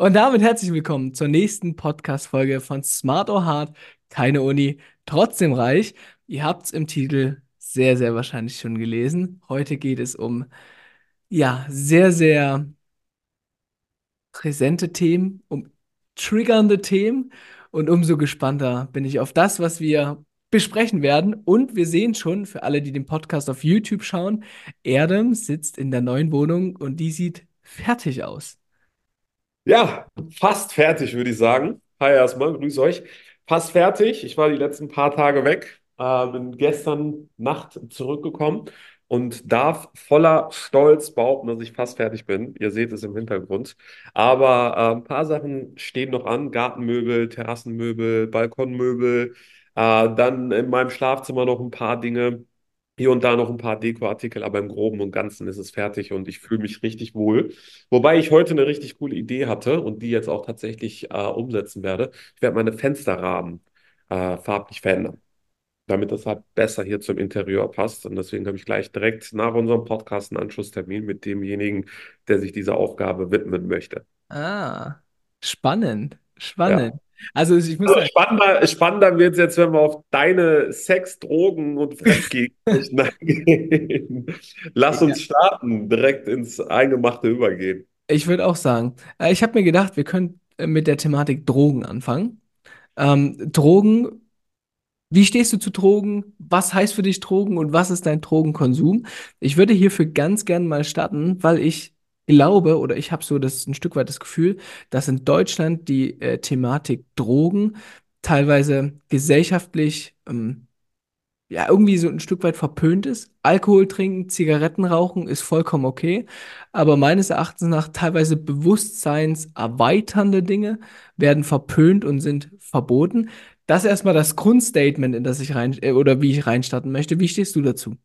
Und damit herzlich willkommen zur nächsten Podcast-Folge von Smart or Hard. Keine Uni, trotzdem reich. Ihr habt es im Titel sehr, sehr wahrscheinlich schon gelesen. Heute geht es um, ja, sehr, sehr präsente Themen, um triggernde Themen. Und umso gespannter bin ich auf das, was wir besprechen werden. Und wir sehen schon, für alle, die den Podcast auf YouTube schauen, Erdem sitzt in der neuen Wohnung und die sieht fertig aus. Ja, fast fertig, würde ich sagen. Hi erstmal, grüß euch. Fast fertig. Ich war die letzten paar Tage weg, äh, bin gestern Nacht zurückgekommen und darf voller Stolz behaupten, dass ich fast fertig bin. Ihr seht es im Hintergrund. Aber äh, ein paar Sachen stehen noch an. Gartenmöbel, Terrassenmöbel, Balkonmöbel. Äh, dann in meinem Schlafzimmer noch ein paar Dinge. Hier und da noch ein paar Dekoartikel, aber im Groben und Ganzen ist es fertig und ich fühle mich richtig wohl. Wobei ich heute eine richtig coole Idee hatte und die jetzt auch tatsächlich äh, umsetzen werde. Ich werde meine Fensterrahmen äh, farblich verändern, damit das halt besser hier zum Interieur passt. Und deswegen habe ich gleich direkt nach unserem Podcast einen Anschlusstermin mit demjenigen, der sich dieser Aufgabe widmen möchte. Ah, spannend, Ja. Also ich muss Also spannender, spannender wird es jetzt, wenn wir auf deine Sex, Drogen und Fremdgehen eingehen. Lass uns starten, direkt ins Eingemachte übergehen. ich würde auch sagen, äh, ich habe mir gedacht, wir können äh, mit der Thematik Drogen anfangen. Ähm, Drogen, wie stehst du zu Drogen? Was heißt für dich Drogen und was ist dein Drogenkonsum? Ich würde hierfür ganz gern mal starten, weil ich glaube oder ich habe so das ein Stück weit das Gefühl, dass in Deutschland die äh, Thematik Drogen teilweise gesellschaftlich ähm, ja, irgendwie so ein Stück weit verpönt ist. Alkohol trinken, Zigaretten rauchen ist vollkommen okay, aber meines Erachtens nach teilweise bewusstseinserweiternde Dinge werden verpönt und sind verboten. Das ist erstmal das Grundstatement, in das ich rein, äh, oder wie ich reinstarten möchte. Wie stehst du dazu?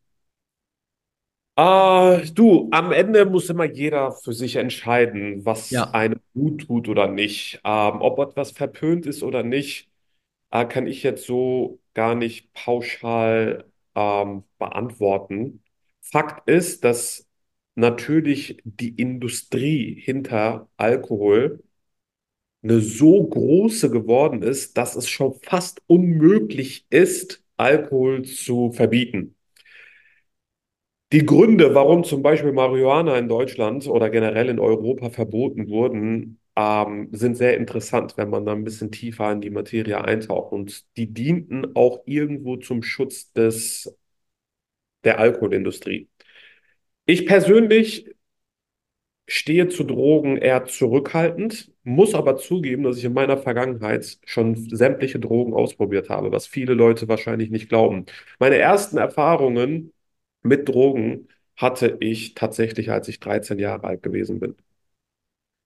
Äh, du, am Ende muss immer jeder für sich entscheiden, was Ja. einem gut tut oder nicht. Ähm, ob etwas verpönt ist oder nicht, äh, kann ich jetzt so gar nicht pauschal ähm, beantworten. Fakt ist, dass natürlich die Industrie hinter Alkohol eine so große geworden ist, dass es schon fast unmöglich ist, Alkohol zu verbieten. Die Gründe, warum zum Beispiel Marihuana in Deutschland oder generell in Europa verboten wurden, ähm, sind sehr interessant, wenn man da ein bisschen tiefer in die Materie eintaucht. Und die dienten auch irgendwo zum Schutz des, der Alkoholindustrie. Ich persönlich stehe zu Drogen eher zurückhaltend, muss aber zugeben, dass ich in meiner Vergangenheit schon sämtliche Drogen ausprobiert habe, was viele Leute wahrscheinlich nicht glauben. Meine ersten Erfahrungen mit Drogen hatte ich tatsächlich, als ich 13 Jahre alt gewesen bin.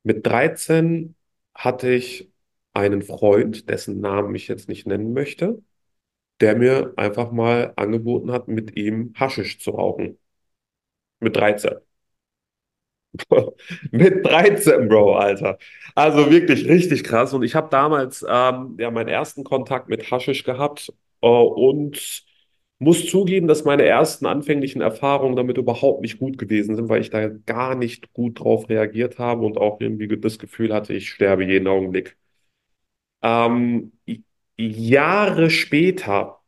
Mit 13 hatte ich einen Freund, dessen Namen ich jetzt nicht nennen möchte, der mir einfach mal angeboten hat, mit ihm Haschisch zu rauchen. Mit 13. Mit 13, Bro, Alter. Also wirklich richtig krass. Und ich habe damals ähm, ja meinen ersten Kontakt mit Haschisch gehabt äh, und muss zugeben, dass meine ersten anfänglichen Erfahrungen damit überhaupt nicht gut gewesen sind, weil ich da gar nicht gut drauf reagiert habe und auch irgendwie das Gefühl hatte, ich sterbe jeden Augenblick. Ähm, Jahre später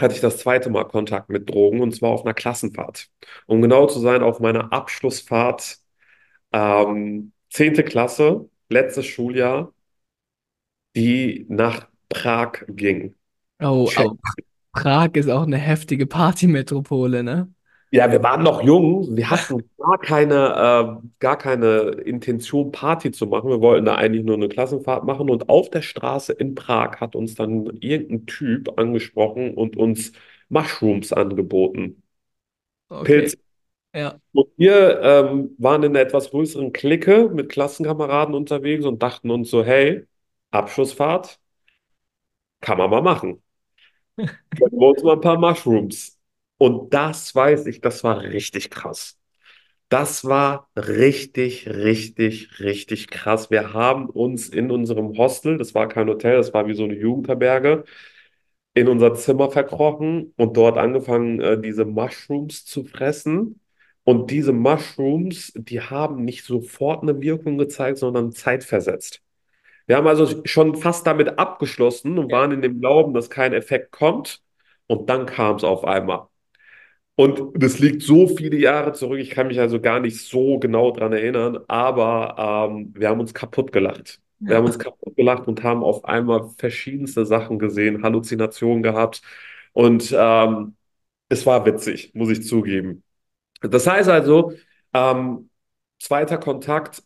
hatte ich das zweite Mal Kontakt mit Drogen und zwar auf einer Klassenfahrt. Um genau zu sein, auf meiner Abschlussfahrt ähm, 10. Klasse, letztes Schuljahr, die nach Prag ging. Oh, Check. Prag ist auch eine heftige Partymetropole, ne? Ja, wir waren noch jung, wir hatten gar keine, äh, gar keine Intention, Party zu machen. Wir wollten da eigentlich nur eine Klassenfahrt machen und auf der Straße in Prag hat uns dann irgendein Typ angesprochen und uns Mushrooms angeboten. Okay, Pilze. ja. Und wir ähm, waren in einer etwas größeren Clique mit Klassenkameraden unterwegs und dachten uns so, hey, Abschlussfahrt, kann man mal machen. Wir uns mal ein paar Mushrooms. Und das weiß ich, das war richtig krass. Das war richtig, richtig, richtig krass. Wir haben uns in unserem Hostel, das war kein Hotel, das war wie so eine Jugendherberge, in unser Zimmer verkrochen und dort angefangen, äh, diese Mushrooms zu fressen. Und diese Mushrooms, die haben nicht sofort eine Wirkung gezeigt, sondern zeitversetzt. Wir haben also schon fast damit abgeschlossen und waren in dem Glauben, dass kein Effekt kommt. Und dann kam es auf einmal. Und das liegt so viele Jahre zurück, ich kann mich also gar nicht so genau dran erinnern, aber ähm, wir haben uns kaputt gelacht. Wir haben uns kaputt gelacht und haben auf einmal verschiedenste Sachen gesehen, Halluzinationen gehabt. Und ähm, es war witzig, muss ich zugeben. Das heißt also, ähm, zweiter Kontakt,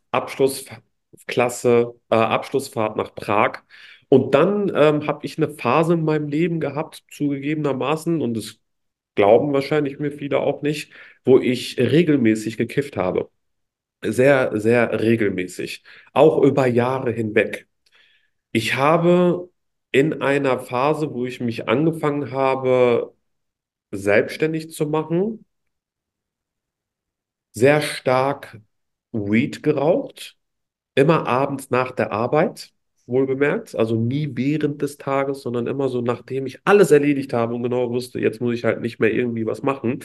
Abschlussklasse, äh, Abschlussfahrt nach Prag. Und dann ähm, habe ich eine Phase in meinem Leben gehabt, zugegebenermaßen, und das glauben wahrscheinlich mir viele auch nicht, wo ich regelmäßig gekifft habe. Sehr, sehr regelmäßig. Auch über Jahre hinweg. Ich habe in einer Phase, wo ich mich angefangen habe, selbstständig zu machen, sehr stark Weed geraucht. Immer abends nach der Arbeit, wohlbemerkt. Also nie während des Tages, sondern immer so, nachdem ich alles erledigt habe und genau wusste, jetzt muss ich halt nicht mehr irgendwie was machen,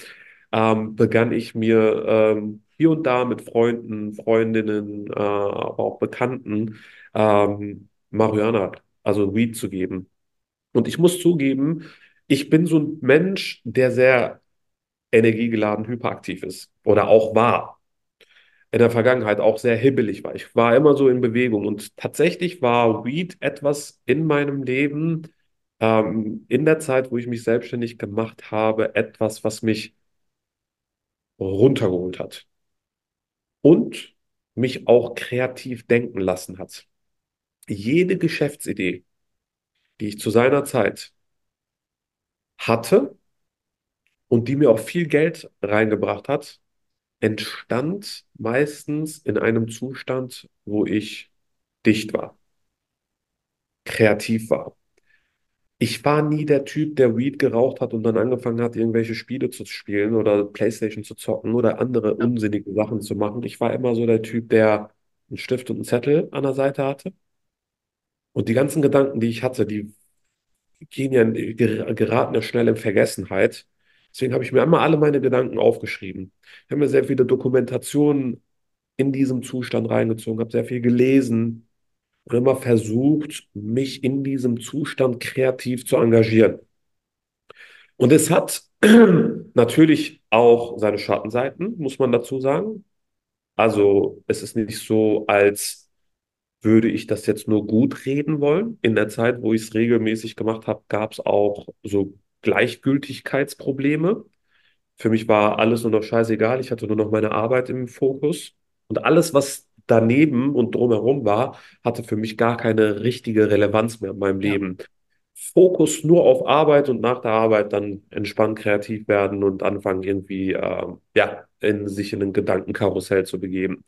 ähm, begann ich mir ähm, hier und da mit Freunden, Freundinnen, äh, aber auch Bekannten ähm, Marihuana, also Weed zu geben. Und ich muss zugeben, ich bin so ein Mensch, der sehr energiegeladen hyperaktiv ist oder auch war in der Vergangenheit auch sehr hibbelig war. Ich war immer so in Bewegung und tatsächlich war Weed etwas in meinem Leben, ähm, in der Zeit, wo ich mich selbstständig gemacht habe, etwas, was mich runtergeholt hat und mich auch kreativ denken lassen hat. Jede Geschäftsidee, die ich zu seiner Zeit hatte und die mir auch viel Geld reingebracht hat, entstand meistens in einem Zustand, wo ich dicht war, kreativ war. Ich war nie der Typ, der Weed geraucht hat und dann angefangen hat, irgendwelche Spiele zu spielen oder PlayStation zu zocken oder andere unsinnige Sachen zu machen. Ich war immer so der Typ, der einen Stift und einen Zettel an der Seite hatte. Und die ganzen Gedanken, die ich hatte, die gehen ja, ger- geraten ja schnell in Vergessenheit. Deswegen habe ich mir einmal alle meine Gedanken aufgeschrieben. Ich habe mir sehr viele Dokumentationen in diesem Zustand reingezogen, habe sehr viel gelesen und immer versucht, mich in diesem Zustand kreativ zu engagieren. Und es hat natürlich auch seine Schattenseiten, muss man dazu sagen. Also es ist nicht so, als würde ich das jetzt nur gut reden wollen. In der Zeit, wo ich es regelmäßig gemacht habe, gab es auch so Gleichgültigkeitsprobleme. Für mich war alles nur noch scheißegal. Ich hatte nur noch meine Arbeit im Fokus. Und alles, was daneben und drumherum war, hatte für mich gar keine richtige Relevanz mehr in meinem Ja. Leben. Fokus nur auf Arbeit und nach der Arbeit dann entspannt kreativ werden und anfangen irgendwie äh, ja, in sich in ein Gedankenkarussell zu begeben.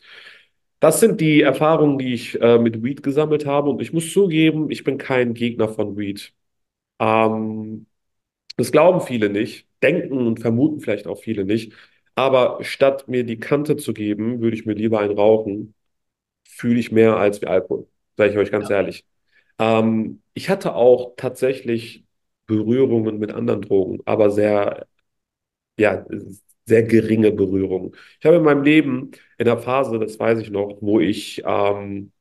Das sind die Erfahrungen, die ich äh, mit Weed gesammelt habe und ich muss zugeben, ich bin kein Gegner von Weed. Ähm, das glauben viele nicht, denken und vermuten vielleicht auch viele nicht. Aber statt mir die Kante zu geben, würde ich mir lieber einen rauchen. Fühle ich mehr als wie Alkohol, sage ich euch ganz Ja. ehrlich. Ähm, ich hatte auch tatsächlich Berührungen mit anderen Drogen, aber sehr, ja, sehr geringe Berührungen. Ich habe in meinem Leben in der Phase, das weiß ich noch, wo ich ähm,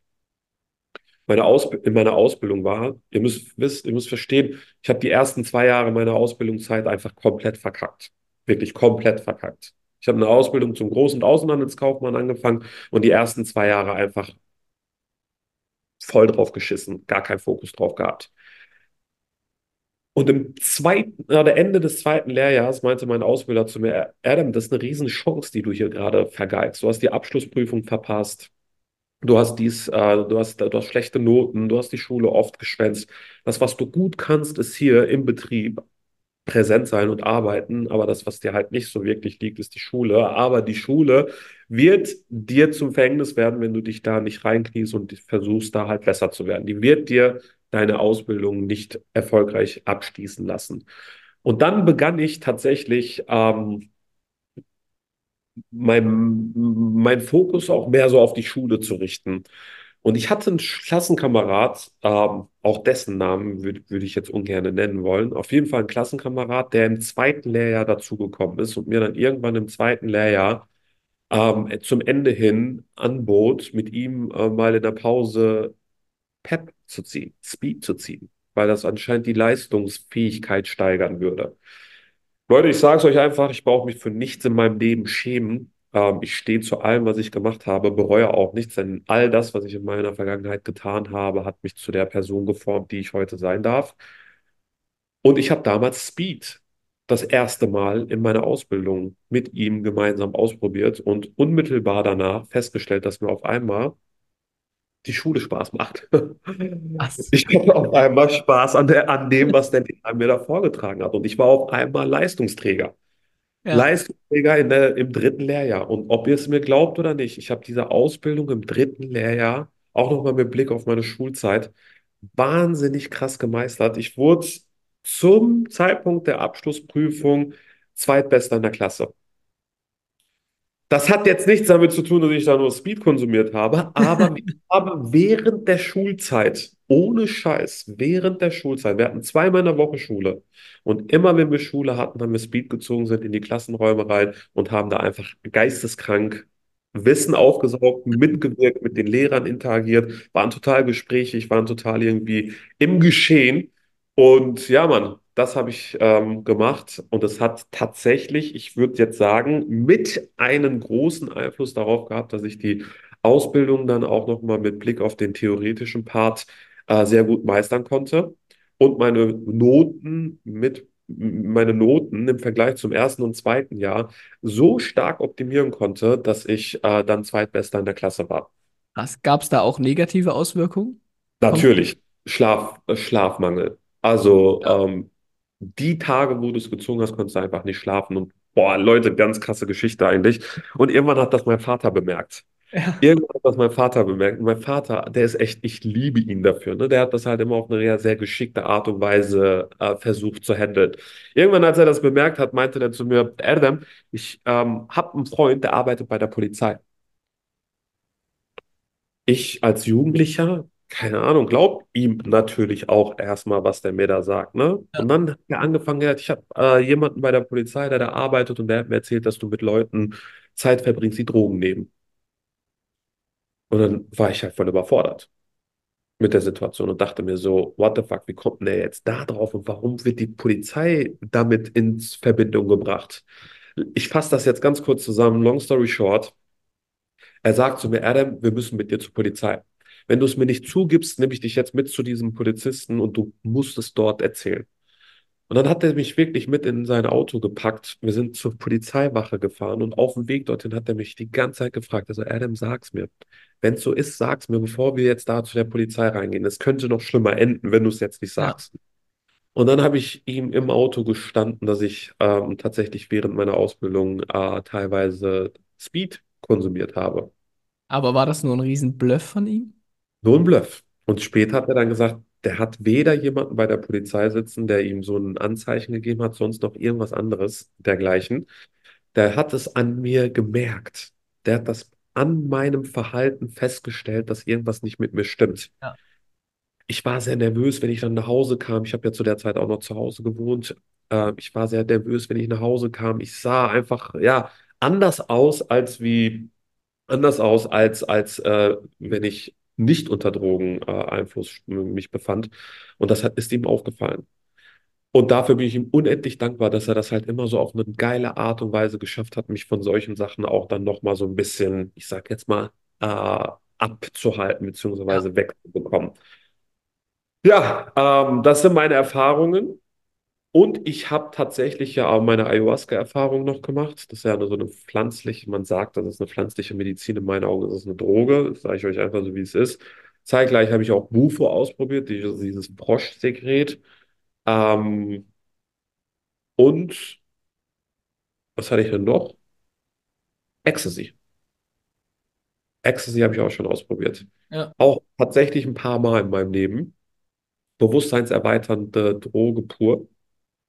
meine Ausb in meiner Ausbildung war. Ihr müsst wisst, ihr müsst verstehen, ich habe die ersten zwei Jahre meiner Ausbildungszeit einfach komplett verkackt. Wirklich komplett verkackt. Ich habe eine Ausbildung zum Groß- und Außenhandelskaufmann angefangen und die ersten zwei Jahre einfach voll drauf geschissen, gar keinen Fokus drauf gehabt. Und im zweiten, oder Ende des zweiten Lehrjahres meinte mein Ausbilder zu mir, Adam, das ist eine Riesenchance, die du hier gerade vergeigst. Du hast die Abschlussprüfung verpasst. Du hast dies, äh, du hast, du hast schlechte Noten, du hast die Schule oft geschwänzt. Das, was du gut kannst, ist hier im Betrieb präsent sein und arbeiten, aber das, was dir halt nicht so wirklich liegt, ist die Schule. Aber die Schule wird dir zum Verhängnis werden, wenn du dich da nicht reinkniest und versuchst, da halt besser zu werden. Die wird dir deine Ausbildung nicht erfolgreich abschließen lassen. Und dann begann ich tatsächlich ähm, mein, mein Fokus auch mehr so auf die Schule zu richten. Und ich hatte einen Klassenkamerad, ähm, auch dessen Namen würde würd ich jetzt ungern nennen wollen. Auf jeden Fall ein Klassenkamerad, der im zweiten Lehrjahr dazugekommen ist und mir dann irgendwann im zweiten Lehrjahr ähm, zum Ende hin anbot, mit ihm äh, mal in der Pause Pep zu ziehen, Speed zu ziehen, weil das anscheinend die Leistungsfähigkeit steigern würde. Leute, ich sage es euch einfach, ich brauche mich für nichts in meinem Leben schämen. Ähm, ich stehe zu allem, was ich gemacht habe, bereue auch nichts, denn all das, was ich in meiner Vergangenheit getan habe, hat mich zu der Person geformt, die ich heute sein darf. Und ich habe damals Speed das erste Mal in meiner Ausbildung mit ihm gemeinsam ausprobiert und unmittelbar danach festgestellt, dass mir auf einmal die Schule Spaß macht. Was? Ich hatte auf einmal Spaß an der, an dem, was der Lehrer mir da vorgetragen hat. Und ich war auf einmal Leistungsträger. Ja. Leistungsträger in der, im dritten Lehrjahr. Und ob ihr es mir glaubt oder nicht, ich habe diese Ausbildung im dritten Lehrjahr, auch nochmal mit Blick auf meine Schulzeit, wahnsinnig krass gemeistert. Ich wurde zum Zeitpunkt der Abschlussprüfung Zweitbester in der Klasse. Das hat jetzt nichts damit zu tun, dass ich da nur Speed konsumiert habe, aber ich habe während der Schulzeit, ohne Scheiß, während der Schulzeit, wir hatten zweimal in der Woche Schule und immer wenn wir Schule hatten, haben wir Speed gezogen, sind in die Klassenräume rein und haben da einfach geisteskrank Wissen aufgesaugt, mitgewirkt, mit den Lehrern interagiert, waren total gesprächig, waren total irgendwie im Geschehen. Und ja, Mann, das habe ich ähm, gemacht und es hat tatsächlich, ich würde jetzt sagen, mit einem großen Einfluss darauf gehabt, dass ich die Ausbildung dann auch nochmal mit Blick auf den theoretischen Part äh, sehr gut meistern konnte und meine Noten mit meine Noten im Vergleich zum ersten und zweiten Jahr so stark optimieren konnte, dass ich äh, dann Zweitbester in der Klasse war. Was? Gab es da auch negative Auswirkungen? Natürlich, Schlaf, äh, Schlafmangel. Also Ja. ähm, die Tage, wo du es gezogen hast, konntest du einfach nicht schlafen. Und boah, Leute, ganz krasse Geschichte eigentlich. Und irgendwann hat das mein Vater bemerkt. Ja. Irgendwann hat das mein Vater bemerkt. Und mein Vater, der ist echt, ich liebe ihn dafür. Ne? Der hat das halt immer auf eine sehr, geschickte Art und Weise äh, versucht zu handeln. Irgendwann, als er das bemerkt hat, meinte er zu mir, Erdem, ich ähm, habe einen Freund, der arbeitet bei der Polizei. Ich als Jugendlicher, keine Ahnung, glaub ihm natürlich auch erstmal, was der mir da sagt, ne? Und dann hat er angefangen, ja, ich habe äh, jemanden bei der Polizei, der da arbeitet und der hat mir erzählt, dass du mit Leuten Zeit verbringst, die Drogen nehmen. Und dann war ich halt voll überfordert mit der Situation und dachte mir so, what the fuck, wie kommt denn der jetzt da drauf und warum wird die Polizei damit in Verbindung gebracht? Ich fasse das jetzt ganz kurz zusammen, long story short. Er sagt zu mir, Adam, wir müssen mit dir zur Polizei. Wenn du es mir nicht zugibst, nehme ich dich jetzt mit zu diesem Polizisten und du musst es dort erzählen. Und dann hat er mich wirklich mit in sein Auto gepackt. Wir sind zur Polizeiwache gefahren und auf dem Weg dorthin hat er mich die ganze Zeit gefragt. Also, Adam, sag's mir. Wenn es so ist, sag's mir, bevor wir jetzt da zu der Polizei reingehen. Es könnte noch schlimmer enden, wenn du es jetzt nicht Ja. sagst. Und dann habe ich ihm im Auto gestanden, dass ich ähm, tatsächlich während meiner Ausbildung äh, teilweise Speed konsumiert habe. Aber war das nur ein Riesenbluff von ihm? Nur ein Bluff. Und später hat er dann gesagt, der hat weder jemanden bei der Polizei sitzen, der ihm so ein Anzeichen gegeben hat, sonst noch irgendwas anderes dergleichen. Der hat es an mir gemerkt. Der hat das an meinem Verhalten festgestellt, dass irgendwas nicht mit mir stimmt. Ja. Ich war sehr nervös, wenn ich dann nach Hause kam. Ich habe ja zu der Zeit auch noch zu Hause gewohnt. Äh, ich war sehr nervös, wenn ich nach Hause kam. Ich sah einfach, ja, anders aus, als wie anders aus, als, als äh, wenn ich nicht unter Drogeneinfluss mich befand. Und das hat, ist ihm aufgefallen. Und dafür bin ich ihm unendlich dankbar, dass er das halt immer so auf eine geile Art und Weise geschafft hat, mich von solchen Sachen auch dann nochmal so ein bisschen, ich sag jetzt mal, äh, abzuhalten, Ja. beziehungsweise wegzubekommen. Ja, ähm, das sind meine Erfahrungen. Und ich habe tatsächlich ja auch meine Ayahuasca-Erfahrung noch gemacht. Das ist ja so eine pflanzliche, man sagt, das ist eine pflanzliche Medizin. In meinen Augen ist es eine Droge. Das sage ich euch einfach so, wie es ist. Zeitgleich habe ich auch Bufo ausprobiert, dieses, dieses Froschsekret. Ähm, und was hatte ich denn noch? Ecstasy. Ecstasy habe ich auch schon ausprobiert. Ja. Auch tatsächlich ein paar Mal in meinem Leben. Bewusstseinserweiternde Droge pur.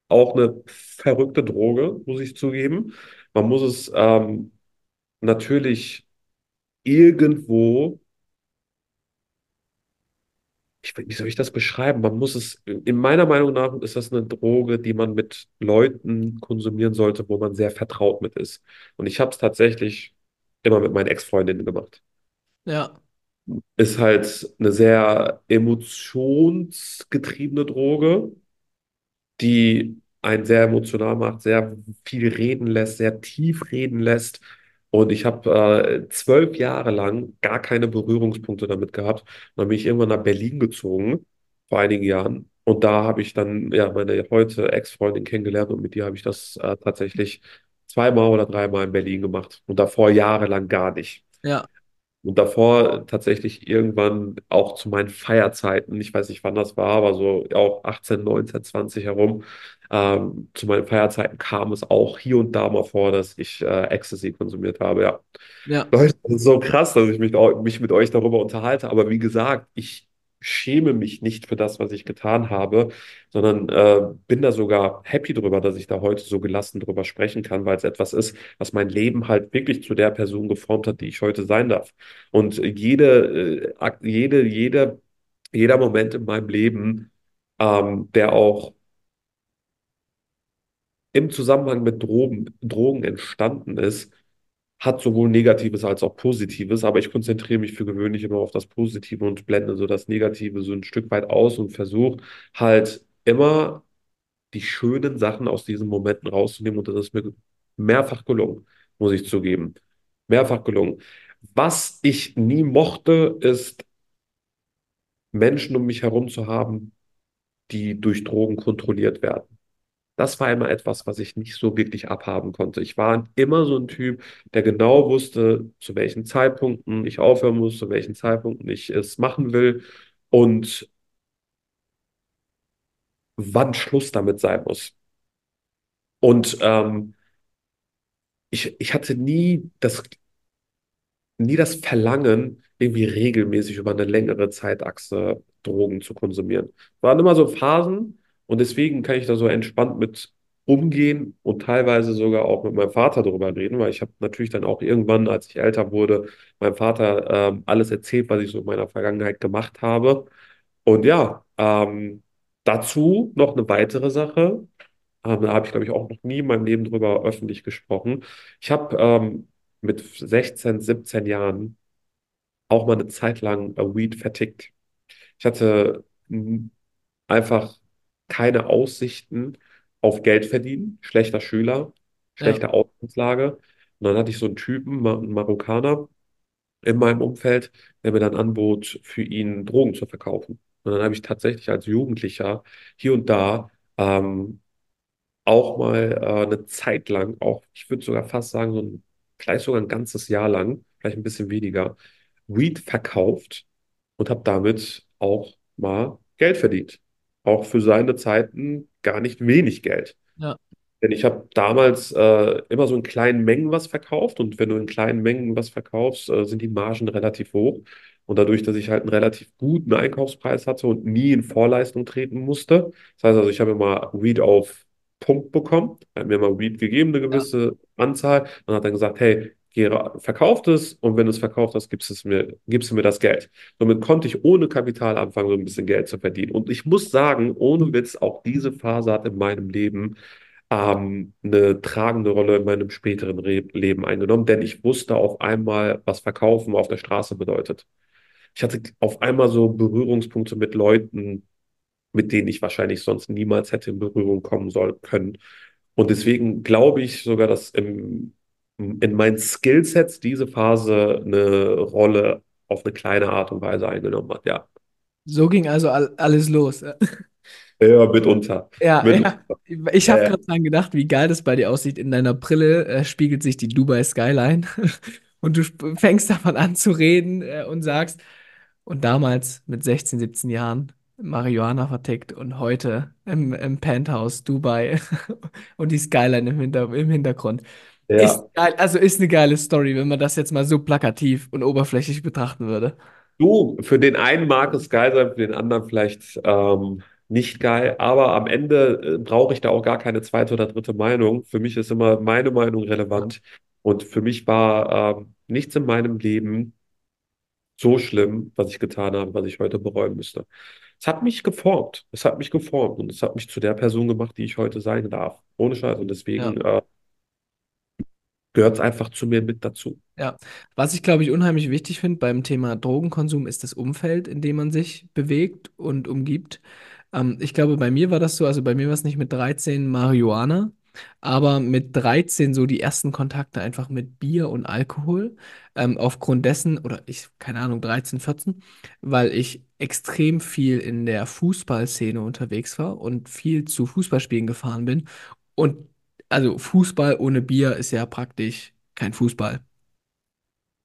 Auch eine verrückte Droge, muss ich zugeben. Man muss es ähm, natürlich irgendwo, ich, wie soll ich das beschreiben? Man muss es, in meiner Meinung nach ist das eine Droge, die man mit Leuten konsumieren sollte, wo man sehr vertraut mit ist. Und ich habe es tatsächlich immer mit meinen Ex-Freundinnen gemacht. Ja, Ist halt eine sehr emotionsgetriebene Droge, die einen sehr emotional macht, sehr viel reden lässt, sehr tief reden lässt. Und ich habe äh, zwölf Jahre lang gar keine Berührungspunkte damit gehabt. Dann bin ich irgendwann nach Berlin gezogen, vor einigen Jahren. Und da habe ich dann ja meine heute Ex-Freundin kennengelernt und mit ihr habe ich das äh, tatsächlich zweimal oder dreimal in Berlin gemacht. Und davor jahrelang gar nicht. ja, Und davor tatsächlich irgendwann auch zu meinen Feierzeiten, ich weiß nicht, wann das war, aber so auch 18, 19, 20 herum, ähm, zu meinen Feierzeiten kam es auch hier und da mal vor, dass ich äh, Ecstasy konsumiert habe, ja. ja, Leute, das ist so krass, dass ich mich, mich mit euch darüber unterhalte. Aber wie gesagt, ich schäme mich nicht für das, was ich getan habe, sondern äh, bin da sogar happy drüber, dass ich da heute so gelassen drüber sprechen kann, weil es etwas ist, was mein Leben halt wirklich zu der Person geformt hat, die ich heute sein darf. Und jede, äh, jede, jede, jeder Moment in meinem Leben, ähm, der auch im Zusammenhang mit Drogen, Drogen entstanden ist, hat sowohl Negatives als auch Positives, aber ich konzentriere mich für gewöhnlich immer auf das Positive und blende so das Negative so ein Stück weit aus und versuche halt immer die schönen Sachen aus diesen Momenten rauszunehmen und das ist mir mehrfach gelungen, muss ich zugeben. Mehrfach gelungen. Was ich nie mochte, ist Menschen um mich herum zu haben, die durch Drogen kontrolliert werden. Das war immer etwas, was ich nicht so wirklich abhaben konnte. Ich war immer so ein Typ, der genau wusste, zu welchen Zeitpunkten ich aufhören muss, zu welchen Zeitpunkten ich es machen will und wann Schluss damit sein muss. Und ähm, ich, ich hatte nie das, nie das Verlangen, irgendwie regelmäßig über eine längere Zeitachse Drogen zu konsumieren. Waren immer so Phasen und deswegen kann ich da so entspannt mit umgehen und teilweise sogar auch mit meinem Vater darüber reden, weil ich habe natürlich dann auch irgendwann, als ich älter wurde, meinem Vater ähm, alles erzählt, was ich so in meiner Vergangenheit gemacht habe. Und ja, ähm, dazu noch eine weitere Sache. Ähm, da habe ich, glaube ich, auch noch nie in meinem Leben drüber öffentlich gesprochen. Ich habe ähm, mit 16, 17 Jahren auch mal eine Zeit lang äh, Weed vertickt. Ich hatte einfach keine Aussichten auf Geld verdienen, schlechter Schüler, ja, schlechte Ausgangslage. Und dann hatte ich so einen Typen, einen Marokkaner in meinem Umfeld, der mir dann anbot, für ihn Drogen zu verkaufen. Und dann habe ich tatsächlich als Jugendlicher hier und da ähm, auch mal äh, eine Zeit lang, auch ich würde sogar fast sagen, so ein, vielleicht sogar ein ganzes Jahr lang, vielleicht ein bisschen weniger, Weed verkauft und habe damit auch mal Geld verdient. Auch für seine Zeiten gar nicht wenig Geld. ja, Denn ich habe damals äh, immer so in kleinen Mengen was verkauft und wenn du in kleinen Mengen was verkaufst, äh, sind die Margen relativ hoch. Und dadurch, dass ich halt einen relativ guten Einkaufspreis hatte und nie in Vorleistung treten musste, das heißt also, ich habe immer Weed auf Pump bekommen, hat mir mal Weed gegeben, eine ja, gewisse Anzahl, und hat dann gesagt, hey, geh, ra- verkauf es und wenn du es verkauft hast, gibst es mir, gibst du mir das Geld. Somit konnte ich ohne Kapital anfangen, so ein bisschen Geld zu verdienen. Und ich muss sagen, ohne Witz, auch diese Phase hat in meinem Leben ähm, eine tragende Rolle in meinem späteren Re Leben eingenommen, denn ich wusste auf einmal, was Verkaufen auf der Straße bedeutet. Ich hatte auf einmal so Berührungspunkte mit Leuten, mit denen ich wahrscheinlich sonst niemals hätte in Berührung kommen soll können. Und deswegen glaube ich sogar, dass im, in meinen Skillsets diese Phase eine Rolle auf eine kleine Art und Weise eingenommen hat. Ja, so ging also all, alles los. Ja, ja mitunter. ja, Mitunter. ja. ich habe Äh, gerade dran gedacht, wie geil das bei dir aussieht. In deiner Brille äh, spiegelt sich die Dubai Skyline und du fängst davon an zu reden äh, und sagst, und damals mit 16, 17 Jahren Marihuana vertickt und heute im, im Penthouse Dubai und die Skyline im Hinter, im Hintergrund. Ist ja. geil, also ist eine geile Story, wenn man das jetzt mal so plakativ und oberflächlich betrachten würde. Du, für den einen mag es geil sein, für den anderen vielleicht ähm, nicht geil, aber am Ende äh, brauche ich da auch gar keine zweite oder dritte Meinung. Für mich ist immer meine Meinung relevant und für mich war ähm, nichts in meinem Leben so schlimm, was ich getan habe, was ich heute bereuen müsste. Es hat mich geformt, es hat mich geformt und es hat mich zu der Person gemacht, die ich heute sein darf. Ohne Scheiß. Und Ja. deswegen, äh, gehört es einfach zu mir mit dazu. Ja, was ich glaube ich unheimlich wichtig finde beim Thema Drogenkonsum ist das Umfeld, in dem man sich bewegt und umgibt. Ähm, ich glaube, bei mir war das so, also bei mir war es nicht mit 13 Marihuana, aber mit 13 so die ersten Kontakte einfach mit Bier und Alkohol. Ähm, aufgrund dessen, oder ich, keine Ahnung, 13, 14, weil ich extrem viel in der Fußballszene unterwegs war und viel zu Fußballspielen gefahren bin. Und also Fußball ohne Bier ist ja praktisch kein Fußball.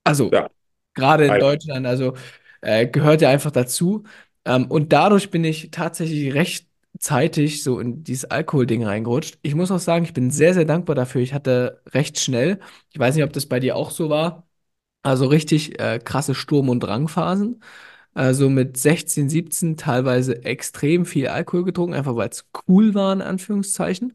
Also Ja, gerade in Deutschland, also äh, gehört ja einfach dazu. Ähm, und dadurch bin ich tatsächlich recht zeitig so in dieses Alkoholding reingerutscht. Ich muss auch sagen, ich bin sehr, sehr dankbar dafür. Ich hatte recht schnell, ich weiß nicht, ob das bei dir auch so war, also richtig äh, krasse Sturm- und Drangphasen. Also mit 16, 17 teilweise extrem viel Alkohol getrunken, einfach weil es cool war, in Anführungszeichen.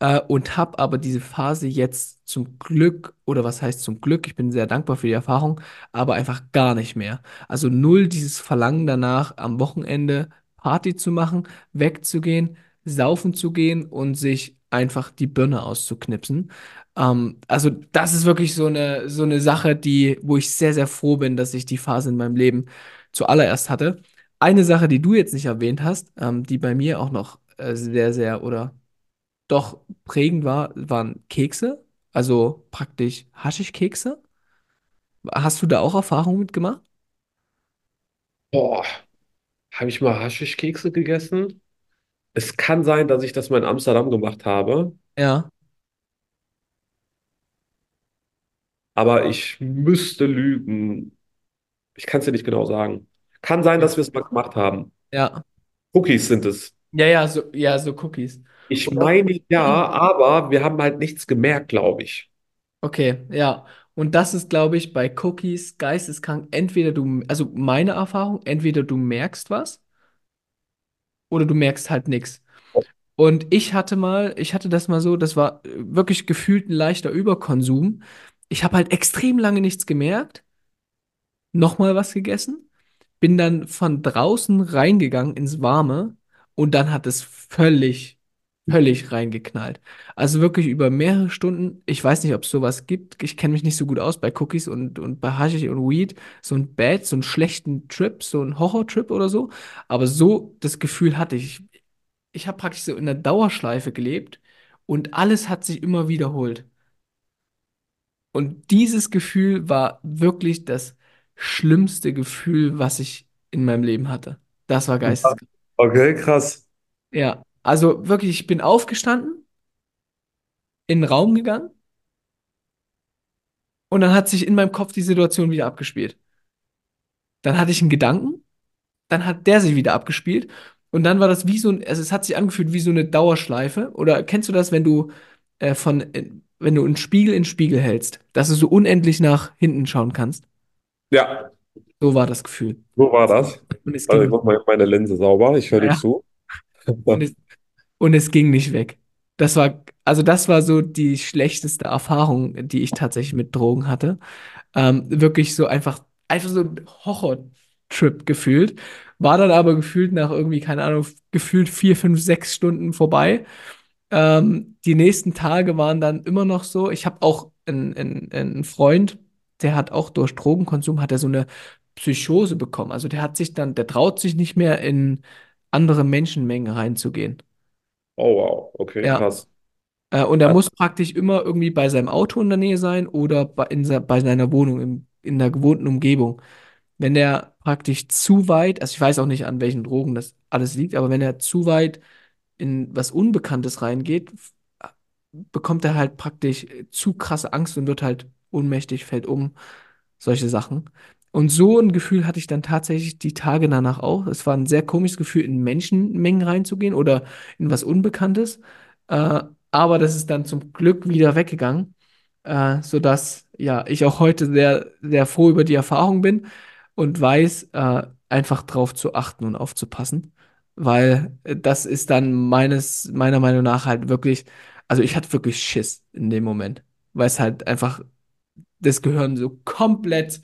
Äh, und habe aber diese Phase jetzt zum Glück, oder was heißt zum Glück, ich bin sehr dankbar für die Erfahrung, aber einfach gar nicht mehr. Also null dieses Verlangen danach, am Wochenende Party zu machen, wegzugehen, saufen zu gehen und sich einfach die Birne auszuknipsen. Ähm, also das ist wirklich so eine, so eine Sache, die, wo ich sehr, sehr froh bin, dass ich die Phase in meinem Leben zuallererst hatte. Eine Sache, die du jetzt nicht erwähnt hast, ähm, die bei mir auch noch äh, sehr, sehr oder doch prägend war, waren Kekse, also praktisch Haschischkekse. Hast du da auch Erfahrungen mitgemacht? boah, habe ich mal Haschischkekse gegessen? Es kann sein, dass ich das mal in Amsterdam gemacht habe, Ja. aber ich müsste lügen. Ich kann es dir nicht genau sagen. Kann sein, dass wir es mal gemacht haben. Ja. Cookies sind es. Ja, ja, so, ja, so Cookies. Ich Und das, meine ja, aber wir haben halt nichts gemerkt, glaube ich. okay, ja. Und das ist, glaube ich, bei Cookies geisteskrank. Entweder du, also meine Erfahrung, entweder du merkst was oder du merkst halt nichts. Und ich hatte mal, ich hatte das mal so, das war äh, wirklich gefühlt ein leichter Überkonsum. Ich habe halt extrem lange nichts gemerkt, nochmal was gegessen, bin dann von draußen reingegangen ins Warme und dann hat es völlig, völlig reingeknallt. Also wirklich über mehrere Stunden. Ich weiß nicht, ob es sowas gibt. Ich kenne mich nicht so gut aus bei Cookies und, und bei Haschisch und Weed. So ein Bad, so einen schlechten Trip, so ein Horror-Trip oder so. Aber so das Gefühl hatte ich ich habe praktisch so in der Dauerschleife gelebt und alles hat sich immer wiederholt. Und dieses Gefühl war wirklich das schlimmste Gefühl, was ich in meinem Leben hatte. Das war geisteskrank. Okay, krass. Ja, also wirklich, ich bin aufgestanden, in den Raum gegangen und dann hat sich in meinem Kopf die Situation wieder abgespielt. Dann hatte ich einen Gedanken dann hat der sich wieder abgespielt. Und dann war das wie so ein, also es hat sich angefühlt wie so eine Dauerschleife. Oder kennst du das, wenn du äh, von, äh, wenn du einen Spiegel in Spiegel hältst, dass du so unendlich nach hinten schauen kannst? Ja, So war das Gefühl. so war das. Und es Also ich mache mal meine Linse sauber. Ich höre dir ja, zu. und es, und es ging nicht weg. Das war, also das war so die schlechteste Erfahrung, die ich tatsächlich mit Drogen hatte. Ähm, wirklich so einfach, einfach so ein Horror-Trip gefühlt. War dann aber gefühlt nach irgendwie, keine Ahnung, gefühlt vier, fünf, sechs Stunden vorbei. Ähm, die nächsten Tage waren dann immer noch so. Ich habe auch einen, einen, einen Freund, der hat auch durch Drogenkonsum, hat er so eine Psychose bekommen. Also der hat sich dann, der traut sich nicht mehr in andere Menschenmengen reinzugehen. Oh wow, okay, Ja. krass. Äh, und er muss praktisch immer irgendwie bei seinem Auto in der Nähe sein oder bei, in, se- bei seiner Wohnung im, in der gewohnten Umgebung. Wenn er praktisch zu weit, also ich weiß auch nicht, an welchen Drogen das alles liegt, aber wenn er zu weit in was Unbekanntes reingeht, f- bekommt er halt praktisch zu krasse Angst und wird halt ohnmächtig, fällt um, solche Sachen. Und so ein Gefühl hatte ich dann tatsächlich die Tage danach auch. Es war ein sehr komisches Gefühl, in Menschenmengen reinzugehen oder in was Unbekanntes. Äh, aber das ist dann zum Glück wieder weggegangen, äh, sodass ja ich auch heute sehr, sehr froh über die Erfahrung bin und weiß, äh, einfach drauf zu achten und aufzupassen, weil äh, das ist dann meines, meiner Meinung nach halt wirklich, also ich hatte wirklich Schiss in dem Moment, weil es halt einfach das Gehirn so komplett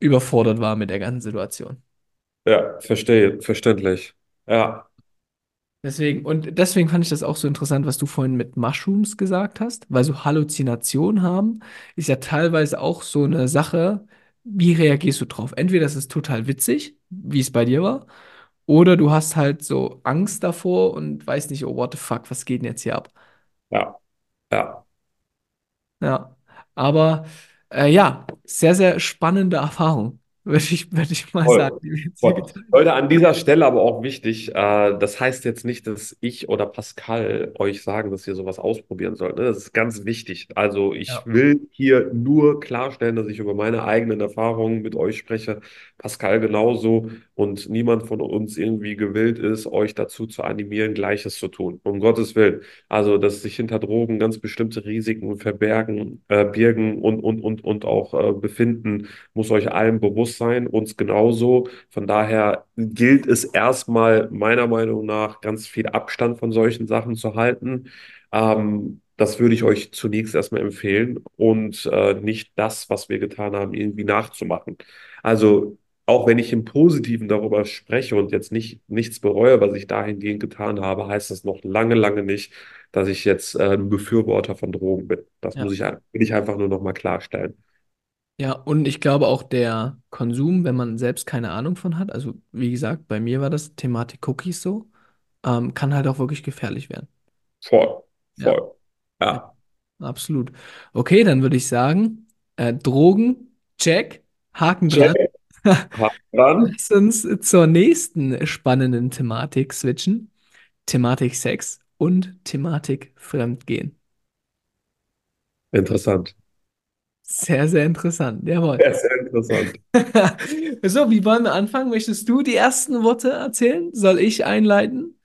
überfordert war mit der ganzen Situation. ja, verstehe, verständlich. Ja, Deswegen, und deswegen fand ich das auch so interessant, was du vorhin mit Mushrooms gesagt hast, weil so Halluzinationen haben, ist ja teilweise auch so eine Sache, wie reagierst du drauf? Entweder es ist total witzig, wie es bei dir war, oder du hast halt so Angst davor und weißt nicht, oh, what the fuck, was geht denn jetzt hier ab? Ja, ja. Ja, aber äh, ja, sehr, sehr spannende Erfahrung, würde ich, würde ich mal sagen, Voll. haben. Leute, an dieser Stelle aber auch wichtig, äh, das heißt jetzt nicht, dass ich oder Pascal euch sagen, dass ihr sowas ausprobieren sollt. Ne? Das ist ganz wichtig. Also ich Ja. will hier nur klarstellen, dass ich über meine eigenen Erfahrungen mit euch spreche. Pascal genauso und niemand von uns irgendwie gewillt ist, euch dazu zu animieren, Gleiches zu tun. Um Gottes Willen. Also, dass sich hinter Drogen ganz bestimmte Risiken verbergen, äh, birgen und, und, und, und auch äh, befinden muss euch allen bewusst sein, uns genauso. Von daher gilt es erstmal meiner Meinung nach ganz viel Abstand von solchen Sachen zu halten. Ähm, das würde ich euch zunächst erstmal empfehlen und äh, nicht das, was wir getan haben, irgendwie nachzumachen. Also auch wenn ich im Positiven darüber spreche und jetzt nicht nichts bereue, was ich dahingehend getan habe, heißt das noch lange, lange nicht, dass ich jetzt äh, ein Befürworter von Drogen bin. Das Ja. muss ich, will ich einfach nur noch mal klarstellen. Ja, und ich glaube auch der Konsum, wenn man selbst keine Ahnung von hat, also wie gesagt, bei mir war das Thematik Cookies so, ähm, kann halt auch wirklich gefährlich werden. Voll, voll. ja, Ja, absolut. Okay, dann würde ich sagen, äh, Drogen, check, Haken dran. check. Lass uns zur nächsten spannenden Thematik switchen. Thematik Sex und Thematik Fremdgehen. Interessant. Sehr, sehr interessant. Jawohl. Ja, sehr interessant. So, wie wollen wir anfangen? Möchtest du die ersten Worte erzählen? Soll ich einleiten?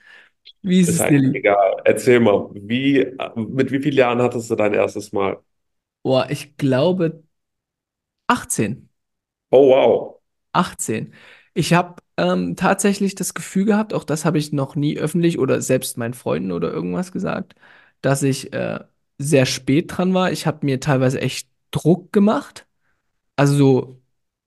Wie ist Ist es dir lieb? egal. Erzähl mal, wie, mit wie vielen Jahren hattest du dein erstes Mal? Boah, ich glaube 18. Oh, wow. 18. Ich habe ähm, tatsächlich das Gefühl gehabt, auch das habe ich noch nie öffentlich oder selbst meinen Freunden oder irgendwas gesagt, dass ich äh, sehr spät dran war. Ich habe mir teilweise echt Druck gemacht. Also so,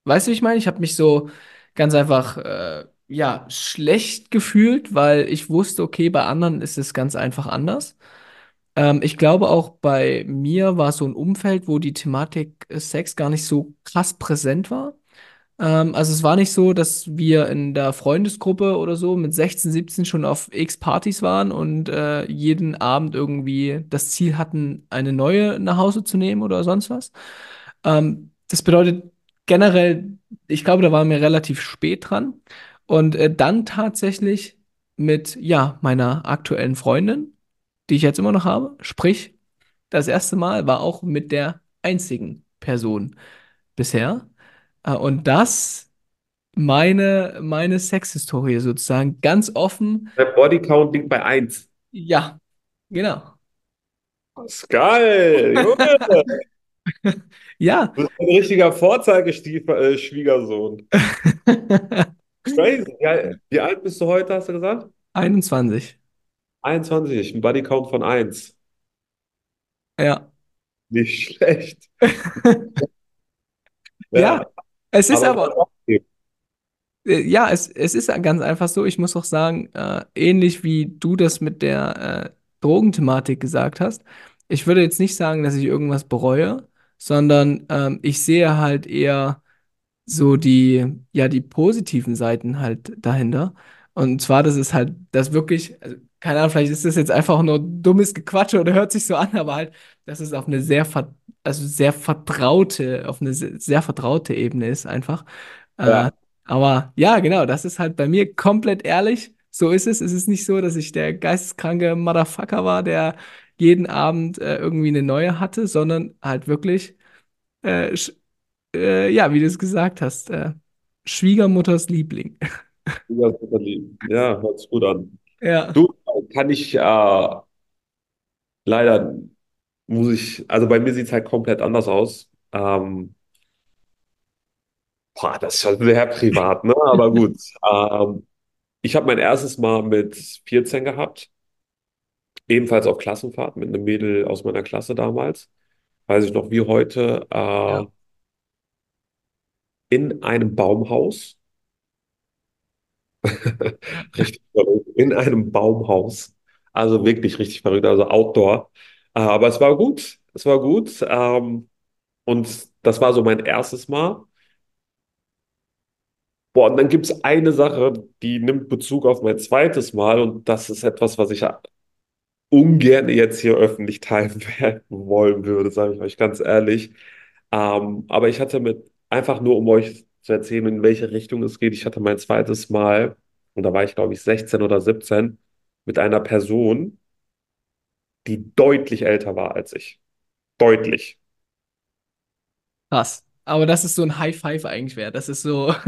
weißt du, wie ich meine? Ich habe mich so ganz einfach, äh, ja, schlecht gefühlt, weil ich wusste, okay, bei anderen ist es ganz einfach anders. Ähm, ich glaube auch bei mir war so ein Umfeld, wo die Thematik äh, Sex gar nicht so krass präsent war. Ähm, also es war nicht so, dass wir in der Freundesgruppe oder so mit 16, 17 schon auf X Partys waren und äh, jeden Abend irgendwie das Ziel hatten, eine neue nach Hause zu nehmen oder sonst was. Ähm, das bedeutet generell, ich glaube, da waren wir relativ spät dran. Und äh, dann tatsächlich mit, ja, meiner aktuellen Freundin, die ich jetzt immer noch habe. Sprich, das erste Mal war auch mit der einzigen Person bisher. Äh, und das meine, meine Sexhistorie sozusagen ganz offen. Der Bodycount liegt bei eins. Ja, genau. Pascal, Junge, Ja. du bist ein richtiger Vorzeigeschwiegersohn. Crazy. Wie alt, bist du heute, hast du gesagt? 21. 21, ein Bodycount von eins. Ja. Nicht schlecht. Ja, Ja, es ist aber aber, äh, ja, es, es ist ganz einfach so. Ich muss auch sagen, äh, ähnlich wie du das mit der äh, Drogenthematik gesagt hast, ich würde jetzt nicht sagen, dass ich irgendwas bereue, sondern ähm, ich sehe halt eher so die, ja, die positiven Seiten halt dahinter. Und zwar, das ist halt, das wirklich, also, keine Ahnung, vielleicht ist das jetzt einfach nur dummes Gequatsche oder hört sich so an, aber halt, dass es auf eine sehr, ver also sehr vertraute, auf eine sehr, sehr vertraute Ebene ist einfach. Äh, ja, aber ja, genau, das ist halt bei mir komplett ehrlich. So ist es. Es ist nicht so, dass ich der geisteskranke Motherfucker war, der jeden Abend äh, irgendwie eine neue hatte, sondern halt wirklich äh, äh, ja, wie du es gesagt hast, äh, Schwiegermutters Liebling. ja, super lieb. Ja, hört sich gut an. Ja, Du, kann ich äh, leider, muss ich, also bei mir sieht es halt komplett anders aus. Ähm, boah, das ist schon sehr privat, ne? Aber gut. Ähm, ich habe mein erstes Mal mit 14 gehabt, ebenfalls auf Klassenfahrt mit einem Mädel aus meiner Klasse damals. Weiß ich noch wie heute, äh, ja, in einem Baumhaus. Richtig verrückt. In einem Baumhaus. Also wirklich richtig verrückt, also Outdoor. Äh, Aber es war gut. Es war gut. Ähm, Und das war so mein erstes Mal. Boah, und dann gibt es eine Sache, die nimmt Bezug auf mein zweites Mal. Und das ist etwas, was ich ungern jetzt hier öffentlich teilen wollen würde, sage ich euch ganz ehrlich. Ähm, aber ich hatte mit, einfach nur um euch zu erzählen, in welche Richtung es geht, ich hatte mein zweites Mal, und da war ich, glaube ich, 16 oder 17, mit einer Person, die deutlich älter war als ich. Deutlich. Krass. Aber das ist so ein High Five eigentlich wert. Das ist so.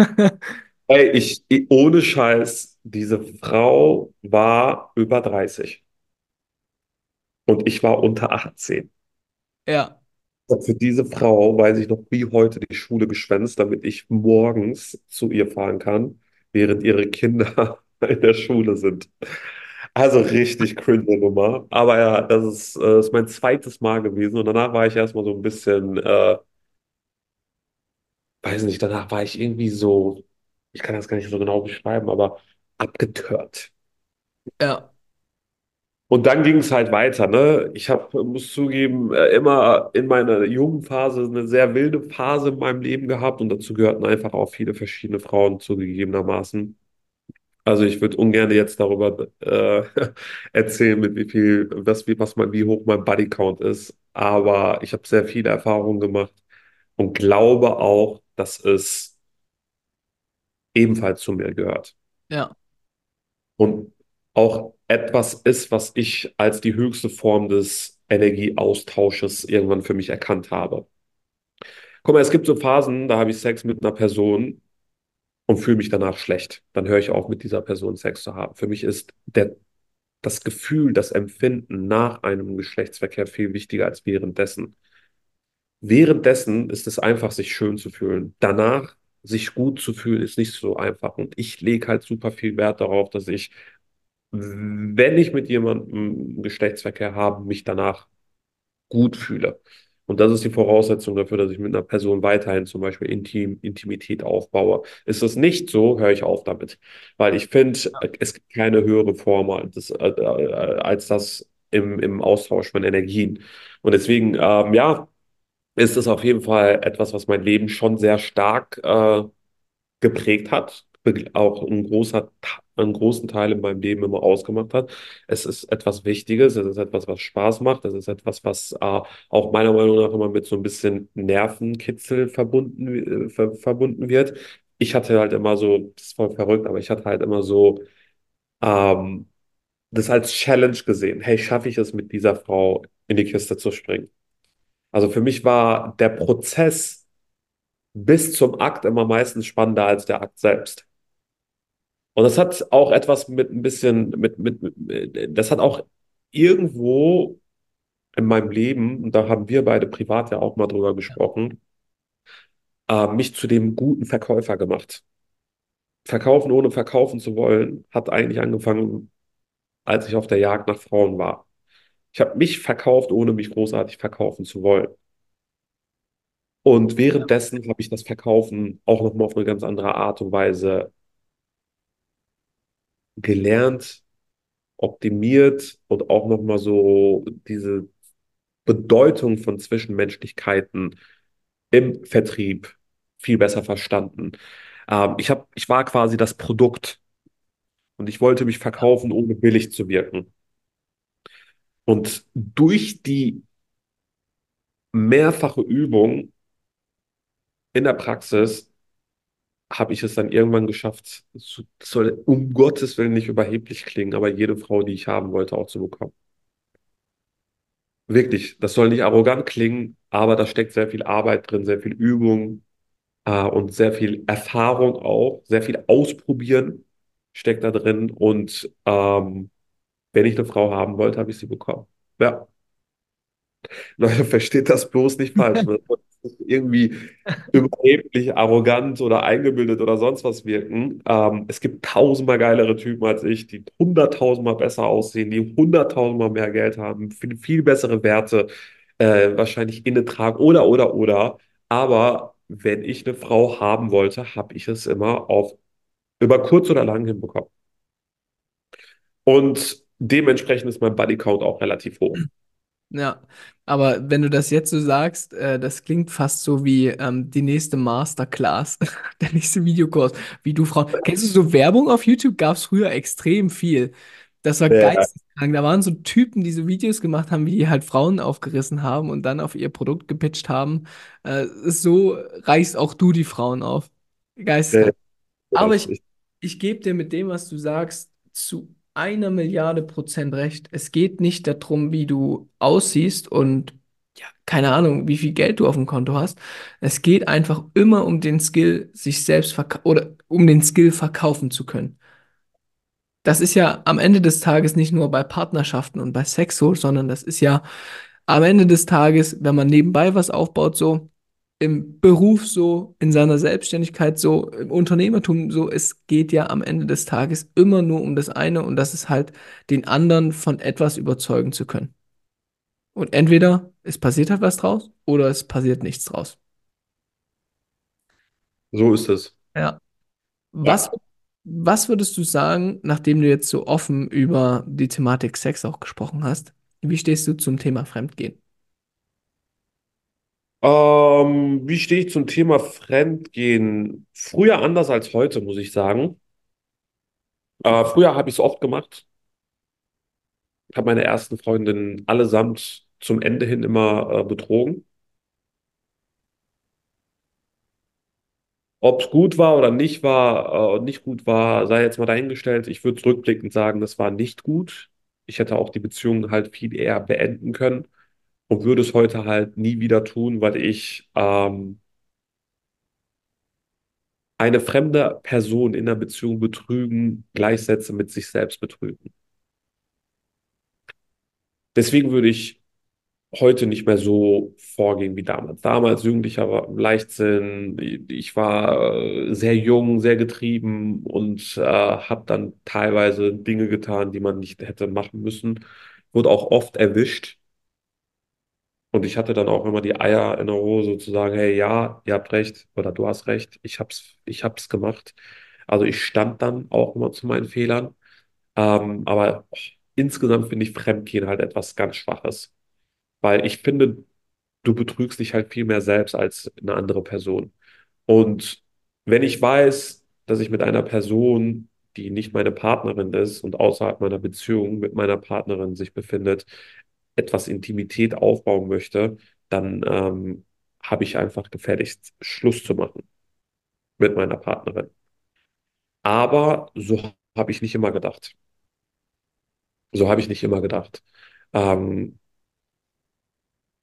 Ey, ich, ohne Scheiß, diese Frau war über 30 und ich war unter 18. Ja, Für diese Frau weiß ich noch wie heute die Schule geschwänzt, damit ich morgens zu ihr fahren kann, während ihre Kinder in der Schule sind. Also richtig cringe Nummer. Aber ja, das ist, äh, ist mein zweites Mal gewesen und danach war ich erstmal so ein bisschen, äh, weiß nicht, danach war ich irgendwie so, ich kann das gar nicht so genau beschreiben, aber abgetört. ja, Und dann ging es halt weiter, ne? Ich hab, muss zugeben, äh, immer in meiner Jugendphase eine sehr wilde Phase in meinem Leben gehabt und dazu gehörten einfach auch viele verschiedene Frauen zugegebenermaßen. Also ich würde ungern jetzt darüber äh, erzählen, mit wie viel, was, wie, was mein, wie hoch mein Bodycount ist, aber ich habe sehr viele Erfahrungen gemacht und glaube auch, dass es ebenfalls zu mir gehört. ja, und auch etwas ist, was ich als die höchste Form des Energieaustausches irgendwann für mich erkannt habe. Guck mal, es gibt so Phasen, da habe ich Sex mit einer Person und fühle mich danach schlecht. Dann höre ich auf, mit dieser Person Sex zu haben. Für mich ist der, das Gefühl, das Empfinden nach einem Geschlechtsverkehr viel wichtiger als währenddessen. Währenddessen ist es einfach, sich schön zu fühlen. Danach sich gut zu fühlen, ist nicht so einfach. Und ich lege halt super viel Wert darauf, dass ich wenn ich mit jemandem Geschlechtsverkehr habe, mich danach gut fühle. Und das ist die Voraussetzung dafür, dass ich mit einer Person weiterhin zum Beispiel Intim, Intimität aufbaue. Ist das nicht so, höre ich auf damit. Weil ich finde, es gibt keine höhere Form als, äh, äh, als das im, im Austausch von Energien. Und deswegen, ähm, ja, ist es auf jeden Fall etwas, was mein Leben schon sehr stark äh, geprägt hat, auch ein großer, einen großen Teil in meinem Leben immer ausgemacht hat. Es ist etwas Wichtiges, es ist etwas, was Spaß macht, es ist etwas, was äh, auch meiner Meinung nach immer mit so ein bisschen Nervenkitzel verbunden, äh, ver verbunden wird. Ich hatte halt immer so, das ist voll verrückt, aber ich hatte halt immer so ähm, das als Challenge gesehen. Hey, schaffe ich es mit dieser Frau in die Kiste zu springen? Also für mich war der Prozess bis zum Akt immer meistens spannender als der Akt selbst. Und das hat auch etwas mit ein bisschen, mit, mit, mit, das hat auch irgendwo in meinem Leben, und da haben wir beide privat ja auch mal drüber gesprochen, äh, mich zu dem guten Verkäufer gemacht. Verkaufen ohne verkaufen zu wollen, hat eigentlich angefangen, als ich auf der Jagd nach Frauen war. Ich habe mich verkauft, ohne mich großartig verkaufen zu wollen. Und währenddessen habe ich das Verkaufen auch nochmal auf eine ganz andere Art und Weise gelernt, optimiert und auch nochmal so diese Bedeutung von Zwischenmenschlichkeiten im Vertrieb viel besser verstanden. Ähm, ich hab, ich war quasi das Produkt und ich wollte mich verkaufen, ohne billig zu wirken. Und durch die mehrfache Übung in der Praxis habe ich es dann irgendwann geschafft, zu, soll um Gottes Willen nicht überheblich klingen, aber jede Frau, die ich haben wollte, auch zu bekommen. Wirklich, das soll nicht arrogant klingen, aber da steckt sehr viel Arbeit drin, sehr viel Übung, äh, und sehr viel Erfahrung auch, sehr viel Ausprobieren steckt da drin. Und ähm, wenn ich eine Frau haben wollte, habe ich sie bekommen. Ja, Leute, versteht das bloß nicht falsch. Irgendwie überheblich, arrogant oder eingebildet oder sonst was wirken. Ähm, es gibt tausendmal geilere Typen als ich, die hunderttausendmal besser aussehen, die hunderttausendmal mehr Geld haben, viel, viel bessere Werte, äh, wahrscheinlich inne tragen oder, oder, oder. Aber wenn ich eine Frau haben wollte, habe ich es immer auf über kurz oder lang hinbekommen. Und dementsprechend ist mein Bodycount auch relativ hoch. Ja, aber wenn du das jetzt so sagst, äh, das klingt fast so wie ähm, die nächste Masterclass, der nächste Videokurs, wie du Frauen. Kennst du so Werbung auf YouTube? Gab es früher extrem viel. Das war Ja. geisteskrank. Da waren so Typen, die so Videos gemacht haben, wie die halt Frauen aufgerissen haben und dann auf ihr Produkt gepitcht haben. Äh, so reißt auch du die Frauen auf. Ja, Geisteskrank. Aber ich, ich gebe dir mit dem, was du sagst, zu einer Milliarde Prozent recht. Es geht nicht darum, wie du aussiehst und ja, keine Ahnung, wie viel Geld du auf dem Konto hast. Es geht einfach immer um den Skill, sich selbst oder um den Skill verkaufen zu können. Das ist ja am Ende des Tages nicht nur bei Partnerschaften und bei Sex so, sondern das ist ja am Ende des Tages, wenn man nebenbei was aufbaut, so im Beruf so, in seiner Selbstständigkeit so, im Unternehmertum so, es geht ja am Ende des Tages immer nur um das eine und das ist halt, den anderen von etwas überzeugen zu können. Und entweder es passiert halt was draus oder es passiert nichts draus. so ist es. Ja. Was, Ja. was würdest du sagen, nachdem du jetzt so offen über die Thematik Sex auch gesprochen hast? Wie stehst du zum Thema Fremdgehen? Ähm, wie stehe ich zum Thema Fremdgehen? Früher anders als heute, muss ich sagen. Äh, früher habe ich es oft gemacht. Ich habe meine ersten Freundinnen allesamt zum Ende hin immer äh, betrogen. Ob es gut war oder nicht war, äh, nicht gut war, sei jetzt mal dahingestellt. Ich würde rückblickend sagen, das war nicht gut. Ich hätte auch die Beziehung halt viel eher beenden können und würde es heute halt nie wieder tun, weil ich ähm, eine fremde Person in der Beziehung betrügen gleichsetze mit sich selbst betrügen. Deswegen würde ich heute nicht mehr so vorgehen wie damals. Damals Jugendlicher war Leichtsinn. Ich war äh, sehr jung, sehr getrieben und äh, habe dann teilweise Dinge getan, die man nicht hätte machen müssen. Wurde auch oft erwischt. Und ich hatte dann auch immer die Eier in der Hose zu sagen, hey, ja, ihr habt recht oder du hast recht, ich hab's, ich hab's gemacht. Also ich stand dann auch immer zu meinen Fehlern. Ähm, aber insgesamt finde ich Fremdgehen halt etwas ganz Schwaches. Weil ich finde, du betrügst dich halt viel mehr selbst als eine andere Person. Und wenn ich weiß, dass ich mit einer Person, die nicht meine Partnerin ist und außerhalb meiner Beziehung mit meiner Partnerin sich befindet, etwas Intimität aufbauen möchte, dann ähm, habe ich einfach gefälligst Schluss zu machen mit meiner Partnerin. Aber so habe ich nicht immer gedacht. So habe ich nicht immer gedacht. Ähm,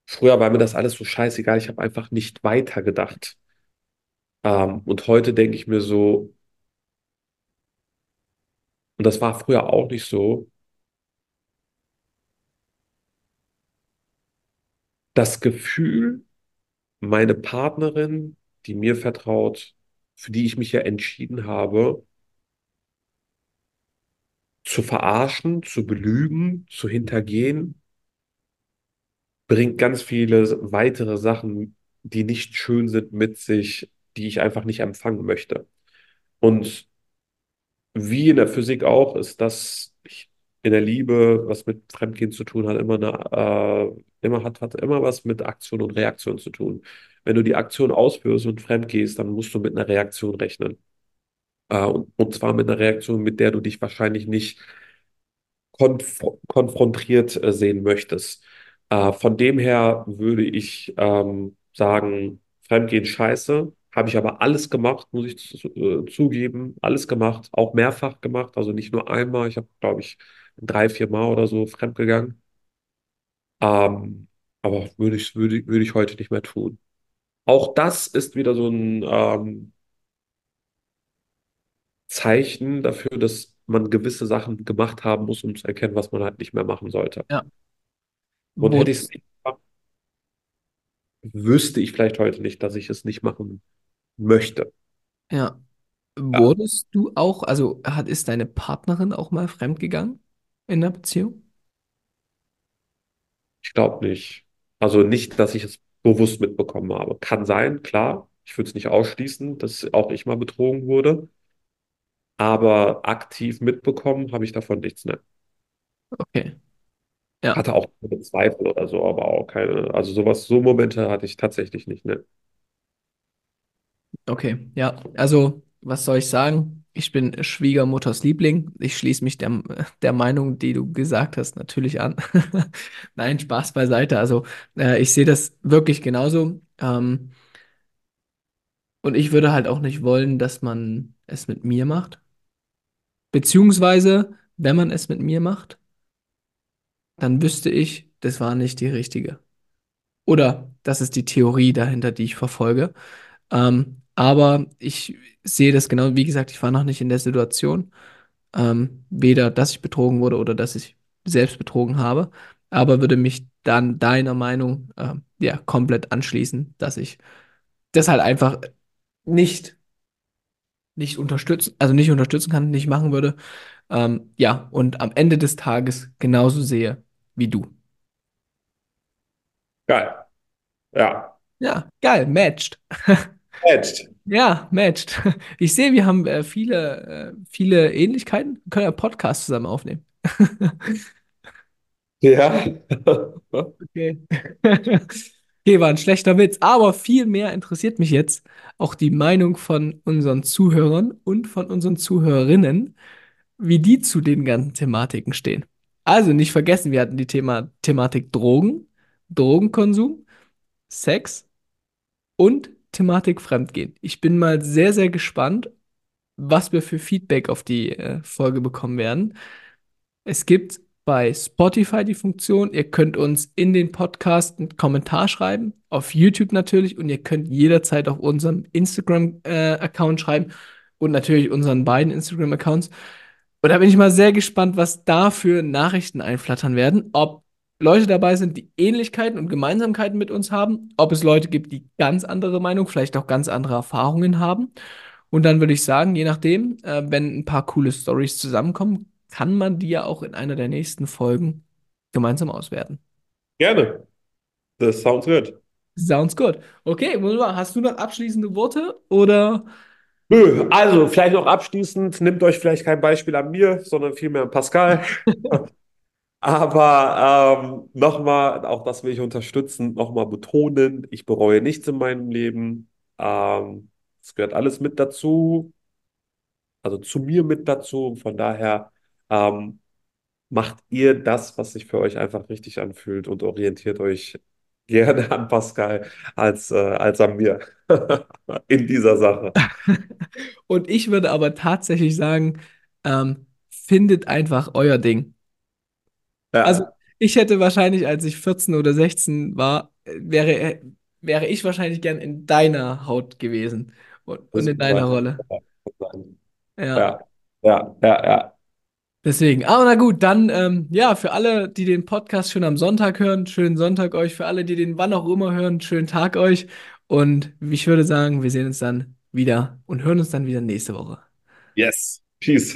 früher war mir das alles so scheißegal. Ich habe einfach nicht weiter gedacht. Ähm, und heute denke ich mir so, und das war früher auch nicht so, das Gefühl, meine Partnerin, die mir vertraut, für die ich mich ja entschieden habe, zu verarschen, zu belügen, zu hintergehen, bringt ganz viele weitere Sachen, die nicht schön sind, mit sich, die ich einfach nicht empfangen möchte. Und wie in der Physik auch, ist das ich, in der Liebe, was mit Fremdgehen zu tun hat, immer eine, äh, immer hat, hat immer was mit Aktion und Reaktion zu tun. Wenn du die Aktion ausführst und fremdgehst, dann musst du mit einer Reaktion rechnen. Äh, und, und zwar mit einer Reaktion, mit der du dich wahrscheinlich nicht konf konfrontiert äh, sehen möchtest. Äh, von dem her würde ich ähm, sagen, Fremdgehen scheiße. Habe ich aber alles gemacht, muss ich zu, äh, zugeben. Alles gemacht, auch mehrfach gemacht. Also nicht nur einmal. Ich habe, glaube ich, drei, vier Mal oder so fremdgegangen. Ähm, aber würde ich, würde, würde ich heute nicht mehr tun. Auch das ist wieder so ein ähm, Zeichen dafür, dass man gewisse Sachen gemacht haben muss, um zu erkennen, was man halt nicht mehr machen sollte. Ja. Und hätte ich es nicht gemacht, wüsste ich vielleicht heute nicht, dass ich es nicht machen möchte. ja. Ja, Wurdest du auch, also hat, ist deine Partnerin auch mal fremdgegangen in der Beziehung? ich glaube nicht. Also nicht, dass ich es bewusst mitbekommen habe. Kann sein, klar. Ich würde es nicht ausschließen, dass auch ich mal betrogen wurde. aber aktiv mitbekommen habe ich davon nichts, ne? Okay. Ja, Hatte auch keine Zweifel oder so, aber auch keine, also sowas, so Momente hatte ich tatsächlich nicht, ne? okay. Ja, also, was soll ich sagen? Ich bin Schwiegermutters Liebling. Ich schließe mich der, der Meinung, die du gesagt hast, natürlich an. Nein, Spaß beiseite. Also, äh, ich sehe das wirklich genauso. Ähm, und ich würde halt auch nicht wollen, dass man es mit mir macht. Beziehungsweise, wenn man es mit mir macht, dann wüsste ich, das war nicht die richtige. Oder das ist die Theorie dahinter, die ich verfolge. Ähm, aber ich sehe das genau, wie gesagt, ich war noch nicht in der Situation, ähm, weder, dass ich betrogen wurde oder dass ich selbst betrogen habe, aber würde mich dann deiner Meinung, ähm, ja, komplett anschließen, dass ich das halt einfach nicht, nicht unterstützen, also nicht unterstützen kann, nicht machen würde. Ähm, ja, und am Ende des Tages genauso sehe wie du. Geil. Ja. Ja, geil, matched. Edged. Ja, matched. Ich sehe, wir haben äh, viele, äh, viele Ähnlichkeiten. Wir können ja einen Podcast zusammen aufnehmen. Ja. Okay. Okay, war ein schlechter Witz, aber viel mehr interessiert mich jetzt auch die Meinung von unseren Zuhörern und von unseren Zuhörerinnen, wie die zu den ganzen Thematiken stehen. Also nicht vergessen, wir hatten die Thema Thematik Drogen, Drogenkonsum, Sex und Thematik Fremdgehen. Ich bin mal sehr, sehr gespannt, was wir für Feedback auf die äh, Folge bekommen werden. Es gibt bei Spotify die Funktion, ihr könnt uns in den Podcast einen Kommentar schreiben, auf YouTube natürlich und ihr könnt jederzeit auf unserem Instagram-Account schreiben und natürlich unseren beiden Instagram-Accounts. Und da bin ich mal sehr gespannt, was da für Nachrichten einflattern werden, ob Leute dabei sind, die Ähnlichkeiten und Gemeinsamkeiten mit uns haben, ob es Leute gibt, die ganz andere Meinung, vielleicht auch ganz andere Erfahrungen haben. Und dann würde ich sagen, je nachdem, äh, wenn ein paar coole Stories zusammenkommen, kann man die ja auch in einer der nächsten Folgen gemeinsam auswerten. Gerne. Das sounds good. Sounds good. Okay, wunderbar. Hast du noch abschließende Worte oder? Nö, also vielleicht noch abschließend, nehmt euch vielleicht kein Beispiel an mir, sondern vielmehr an Pascal. Aber ähm, nochmal, auch das will ich unterstützen, nochmal betonen, ich bereue nichts in meinem Leben. Ähm, es gehört alles mit dazu, also zu mir mit dazu. Von daher ähm, macht ihr das, was sich für euch einfach richtig anfühlt und orientiert euch gerne an Pascal als, äh, als an mir in dieser Sache. Und ich würde aber tatsächlich sagen, ähm, findet einfach euer Ding. Also Ja, ich hätte wahrscheinlich, als ich 14 oder 16 war, äh, wäre, wäre ich wahrscheinlich gern in deiner Haut gewesen und, und in deiner. Rolle. Ja. Ja, ja, ja, ja. Deswegen, aber na gut, dann ähm, ja, für alle, die den Podcast schon am Sonntag hören, schönen Sonntag euch. Für alle, die den wann auch immer hören, schönen Tag euch. Und ich würde sagen, wir sehen uns dann wieder und hören uns dann wieder nächste Woche. Yes. Peace.